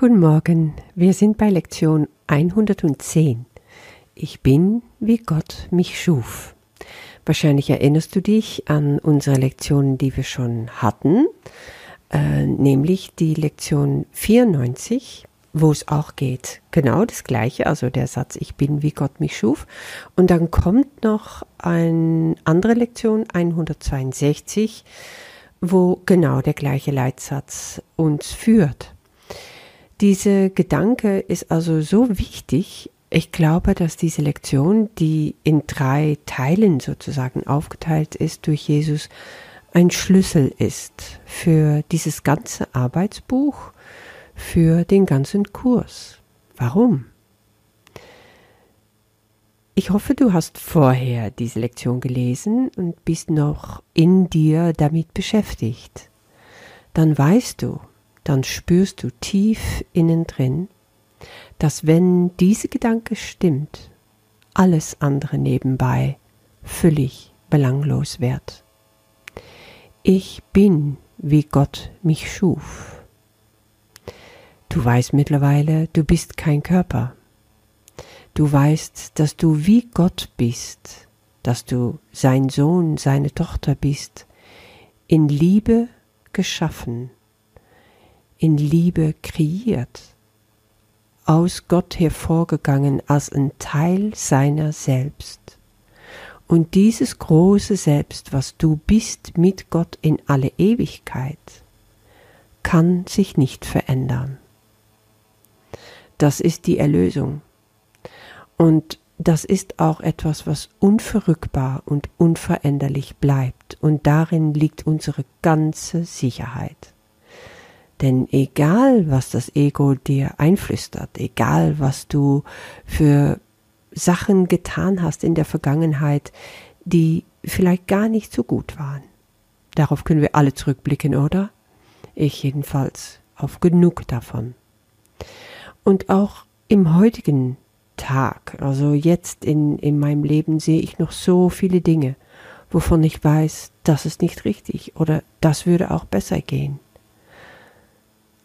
Guten Morgen, wir sind bei Lektion 110. Ich bin, wie Gott mich schuf. Wahrscheinlich erinnerst du dich an unsere Lektionen, die wir schon hatten, äh, nämlich die Lektion 94, wo es auch geht, genau das gleiche, also der Satz, ich bin, wie Gott mich schuf. Und dann kommt noch eine andere Lektion, 162, wo genau der gleiche Leitsatz uns führt. Diese Gedanke ist also so wichtig. Ich glaube, dass diese Lektion, die in drei Teilen sozusagen aufgeteilt ist durch Jesus, ein Schlüssel ist für dieses ganze Arbeitsbuch, für den ganzen Kurs. Warum? Ich hoffe, du hast vorher diese Lektion gelesen und bist noch in dir damit beschäftigt. Dann weißt du, dann spürst du tief innen drin, dass wenn diese Gedanke stimmt, alles andere nebenbei völlig belanglos wird. Ich bin, wie Gott mich schuf. Du weißt mittlerweile, du bist kein Körper. Du weißt, dass du wie Gott bist, dass du sein Sohn, seine Tochter bist, in Liebe geschaffen in Liebe kreiert, aus Gott hervorgegangen als ein Teil seiner selbst. Und dieses große Selbst, was du bist mit Gott in alle Ewigkeit, kann sich nicht verändern. Das ist die Erlösung. Und das ist auch etwas, was unverrückbar und unveränderlich bleibt. Und darin liegt unsere ganze Sicherheit. Denn egal, was das Ego dir einflüstert, egal, was du für Sachen getan hast in der Vergangenheit, die vielleicht gar nicht so gut waren. Darauf können wir alle zurückblicken, oder? Ich jedenfalls auf genug davon. Und auch im heutigen Tag, also jetzt in, in meinem Leben sehe ich noch so viele Dinge, wovon ich weiß, das ist nicht richtig oder das würde auch besser gehen.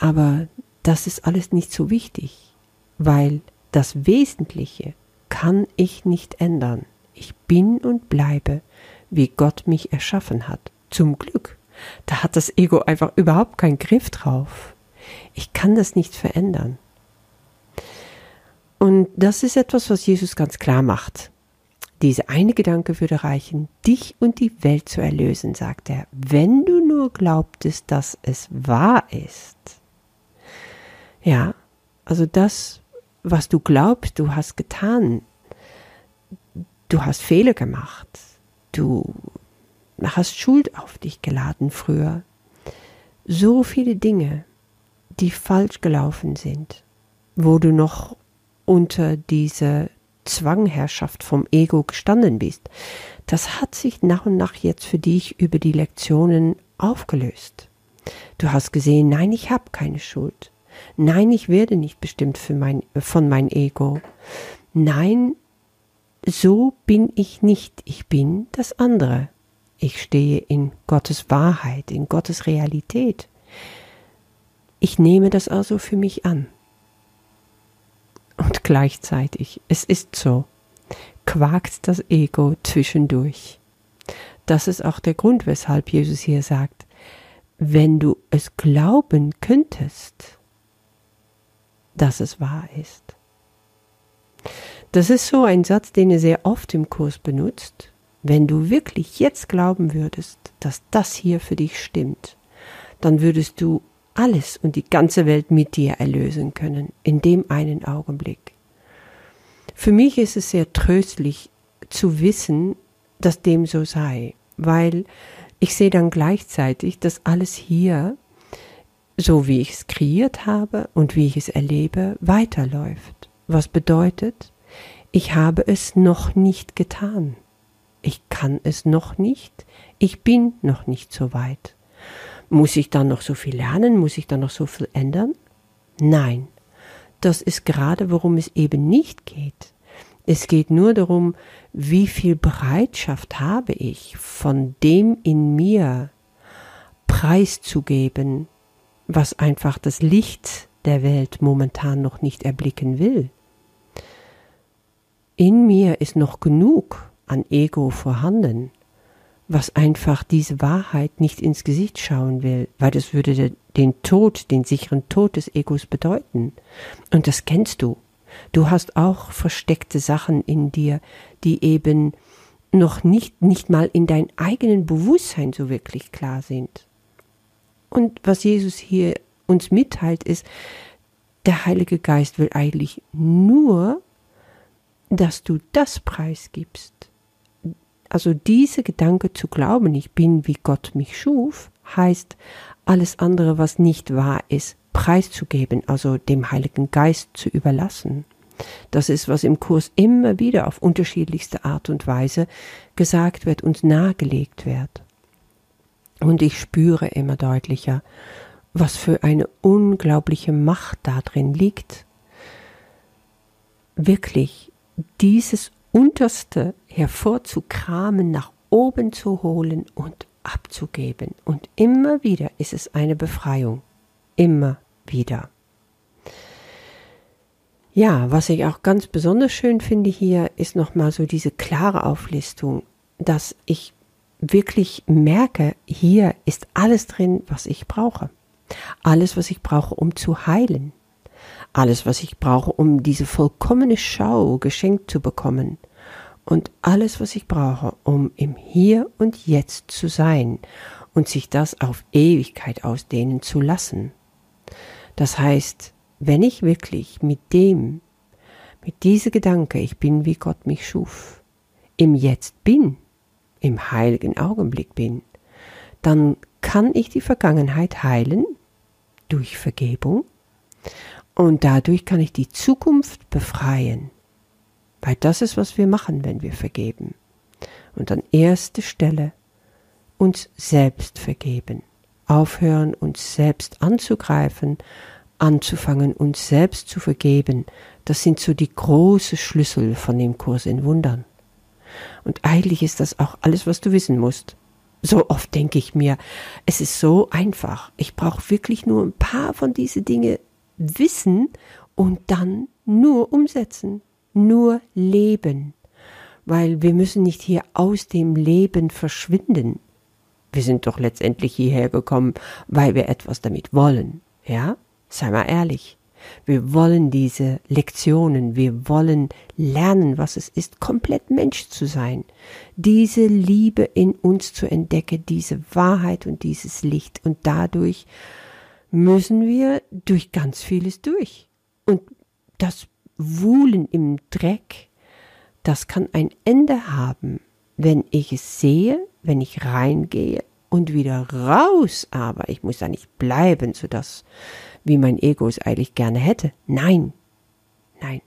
Aber das ist alles nicht so wichtig, weil das Wesentliche kann ich nicht ändern. Ich bin und bleibe, wie Gott mich erschaffen hat. Zum Glück. Da hat das Ego einfach überhaupt keinen Griff drauf. Ich kann das nicht verändern. Und das ist etwas, was Jesus ganz klar macht. Diese eine Gedanke würde reichen, dich und die Welt zu erlösen, sagt er, wenn du nur glaubtest, dass es wahr ist. Ja, also das, was du glaubst, du hast getan, du hast Fehler gemacht, du hast Schuld auf dich geladen früher. So viele Dinge, die falsch gelaufen sind, wo du noch unter dieser Zwangherrschaft vom Ego gestanden bist, das hat sich nach und nach jetzt für dich über die Lektionen aufgelöst. Du hast gesehen, nein, ich habe keine Schuld. Nein, ich werde nicht bestimmt für mein, von mein Ego. Nein, so bin ich nicht. Ich bin das andere. Ich stehe in Gottes Wahrheit, in Gottes Realität. Ich nehme das also für mich an. Und gleichzeitig, es ist so, quakt das Ego zwischendurch. Das ist auch der Grund, weshalb Jesus hier sagt, wenn du es glauben könntest, dass es wahr ist. Das ist so ein Satz, den er sehr oft im Kurs benutzt. Wenn du wirklich jetzt glauben würdest, dass das hier für dich stimmt, dann würdest du alles und die ganze Welt mit dir erlösen können, in dem einen Augenblick. Für mich ist es sehr tröstlich zu wissen, dass dem so sei, weil ich sehe dann gleichzeitig, dass alles hier so wie ich es kreiert habe und wie ich es erlebe, weiterläuft. Was bedeutet, ich habe es noch nicht getan. Ich kann es noch nicht. Ich bin noch nicht so weit. Muss ich dann noch so viel lernen? Muss ich dann noch so viel ändern? Nein. Das ist gerade, worum es eben nicht geht. Es geht nur darum, wie viel Bereitschaft habe ich, von dem in mir preiszugeben, was einfach das Licht der Welt momentan noch nicht erblicken will. In mir ist noch genug an Ego vorhanden, was einfach diese Wahrheit nicht ins Gesicht schauen will, weil das würde den Tod, den sicheren Tod des Egos bedeuten. Und das kennst du. Du hast auch versteckte Sachen in dir, die eben noch nicht, nicht mal in dein eigenen Bewusstsein so wirklich klar sind. Und was Jesus hier uns mitteilt, ist, der Heilige Geist will eigentlich nur, dass du das preisgibst. Also diese Gedanke zu glauben, ich bin wie Gott mich schuf, heißt alles andere, was nicht wahr ist, preiszugeben, also dem Heiligen Geist zu überlassen. Das ist, was im Kurs immer wieder auf unterschiedlichste Art und Weise gesagt wird und nahegelegt wird. Und ich spüre immer deutlicher, was für eine unglaubliche Macht da drin liegt. Wirklich dieses Unterste hervorzukramen, nach oben zu holen und abzugeben. Und immer wieder ist es eine Befreiung. Immer wieder. Ja, was ich auch ganz besonders schön finde hier, ist nochmal so diese klare Auflistung, dass ich wirklich merke, hier ist alles drin, was ich brauche. Alles, was ich brauche, um zu heilen. Alles, was ich brauche, um diese vollkommene Schau geschenkt zu bekommen. Und alles, was ich brauche, um im Hier und Jetzt zu sein und sich das auf Ewigkeit ausdehnen zu lassen. Das heißt, wenn ich wirklich mit dem, mit dieser Gedanke, ich bin wie Gott mich schuf, im Jetzt bin, im heiligen Augenblick bin, dann kann ich die Vergangenheit heilen durch Vergebung und dadurch kann ich die Zukunft befreien. Weil das ist, was wir machen, wenn wir vergeben. Und an erster Stelle uns selbst vergeben. Aufhören, uns selbst anzugreifen, anzufangen, uns selbst zu vergeben. Das sind so die großen Schlüssel von dem Kurs in Wundern. Und eigentlich ist das auch alles, was du wissen musst. So oft denke ich mir, es ist so einfach. Ich brauche wirklich nur ein paar von diesen Dinge wissen und dann nur umsetzen, nur leben. Weil wir müssen nicht hier aus dem Leben verschwinden. Wir sind doch letztendlich hierher gekommen, weil wir etwas damit wollen. Ja? Sei mal ehrlich. Wir wollen diese Lektionen, wir wollen lernen, was es ist, komplett Mensch zu sein, diese Liebe in uns zu entdecken, diese Wahrheit und dieses Licht. Und dadurch müssen wir durch ganz vieles durch. Und das Wuhlen im Dreck, das kann ein Ende haben, wenn ich es sehe, wenn ich reingehe und wieder raus, aber ich muss da nicht bleiben, so dass wie mein Ego es eigentlich gerne hätte. Nein, nein.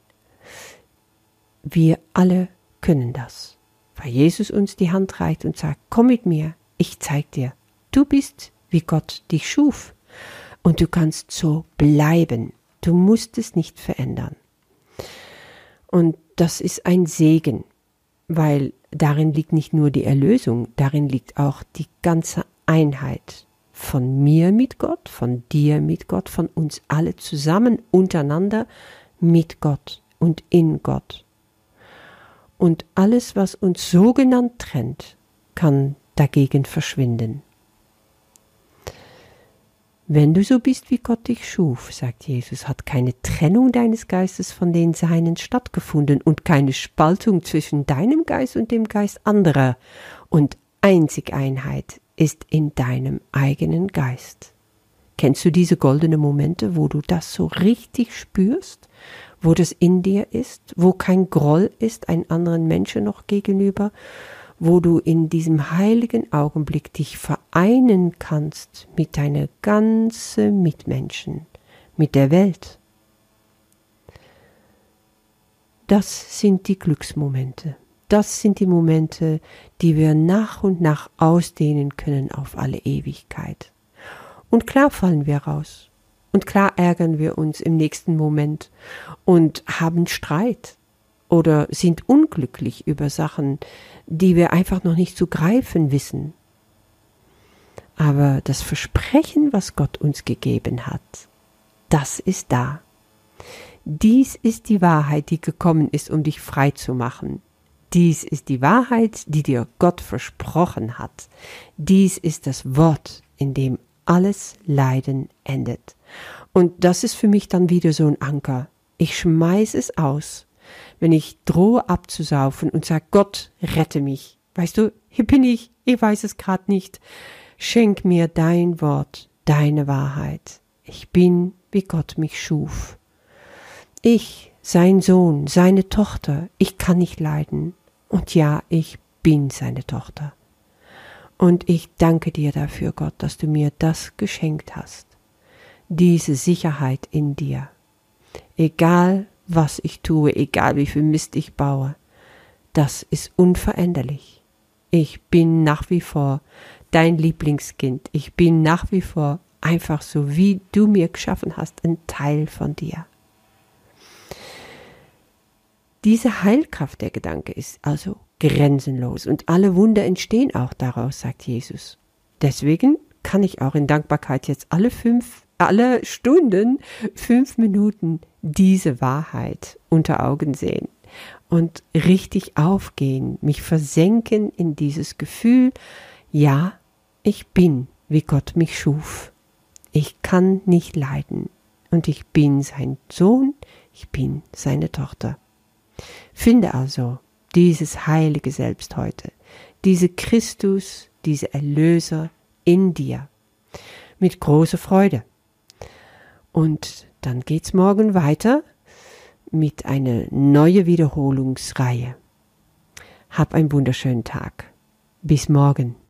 Wir alle können das, weil Jesus uns die Hand reicht und sagt, komm mit mir, ich zeig dir, du bist, wie Gott dich schuf. Und du kannst so bleiben. Du musst es nicht verändern. Und das ist ein Segen, weil darin liegt nicht nur die Erlösung, darin liegt auch die ganze Einheit von mir mit Gott, von dir mit Gott, von uns alle zusammen untereinander mit Gott und in Gott. Und alles, was uns sogenannt trennt, kann dagegen verschwinden. Wenn du so bist, wie Gott dich schuf, sagt Jesus, hat keine Trennung deines Geistes von den Seinen stattgefunden und keine Spaltung zwischen deinem Geist und dem Geist anderer. Und Einzigeinheit ist in deinem eigenen Geist. Kennst du diese goldenen Momente, wo du das so richtig spürst, wo das in dir ist, wo kein Groll ist ein anderen Menschen noch gegenüber, wo du in diesem heiligen Augenblick dich vereinen kannst mit deiner ganzen Mitmenschen, mit der Welt. Das sind die Glücksmomente das sind die Momente, die wir nach und nach ausdehnen können auf alle Ewigkeit. Und klar fallen wir raus. Und klar ärgern wir uns im nächsten Moment und haben Streit oder sind unglücklich über Sachen, die wir einfach noch nicht zu greifen wissen. Aber das Versprechen, was Gott uns gegeben hat, das ist da. Dies ist die Wahrheit, die gekommen ist, um dich frei zu machen. Dies ist die Wahrheit, die dir Gott versprochen hat. Dies ist das Wort, in dem alles Leiden endet. Und das ist für mich dann wieder so ein Anker. Ich schmeiß es aus, wenn ich drohe abzusaufen und sag, Gott, rette mich. Weißt du, hier bin ich, ich weiß es grad nicht. Schenk mir dein Wort, deine Wahrheit. Ich bin, wie Gott mich schuf. Ich, sein Sohn, seine Tochter, ich kann nicht leiden. Und ja, ich bin seine Tochter. Und ich danke dir dafür, Gott, dass du mir das geschenkt hast. Diese Sicherheit in dir. Egal, was ich tue, egal wie viel Mist ich baue, das ist unveränderlich. Ich bin nach wie vor dein Lieblingskind. Ich bin nach wie vor einfach so, wie du mir geschaffen hast, ein Teil von dir. Diese Heilkraft der Gedanke ist also grenzenlos und alle Wunder entstehen auch daraus, sagt Jesus. Deswegen kann ich auch in Dankbarkeit jetzt alle fünf, alle Stunden, fünf Minuten diese Wahrheit unter Augen sehen und richtig aufgehen, mich versenken in dieses Gefühl, ja, ich bin, wie Gott mich schuf. Ich kann nicht leiden und ich bin sein Sohn, ich bin seine Tochter. Finde also dieses heilige Selbst heute, diese Christus, diese Erlöser in dir, mit großer Freude. Und dann geht's morgen weiter mit einer neuen Wiederholungsreihe. Hab einen wunderschönen Tag. Bis morgen.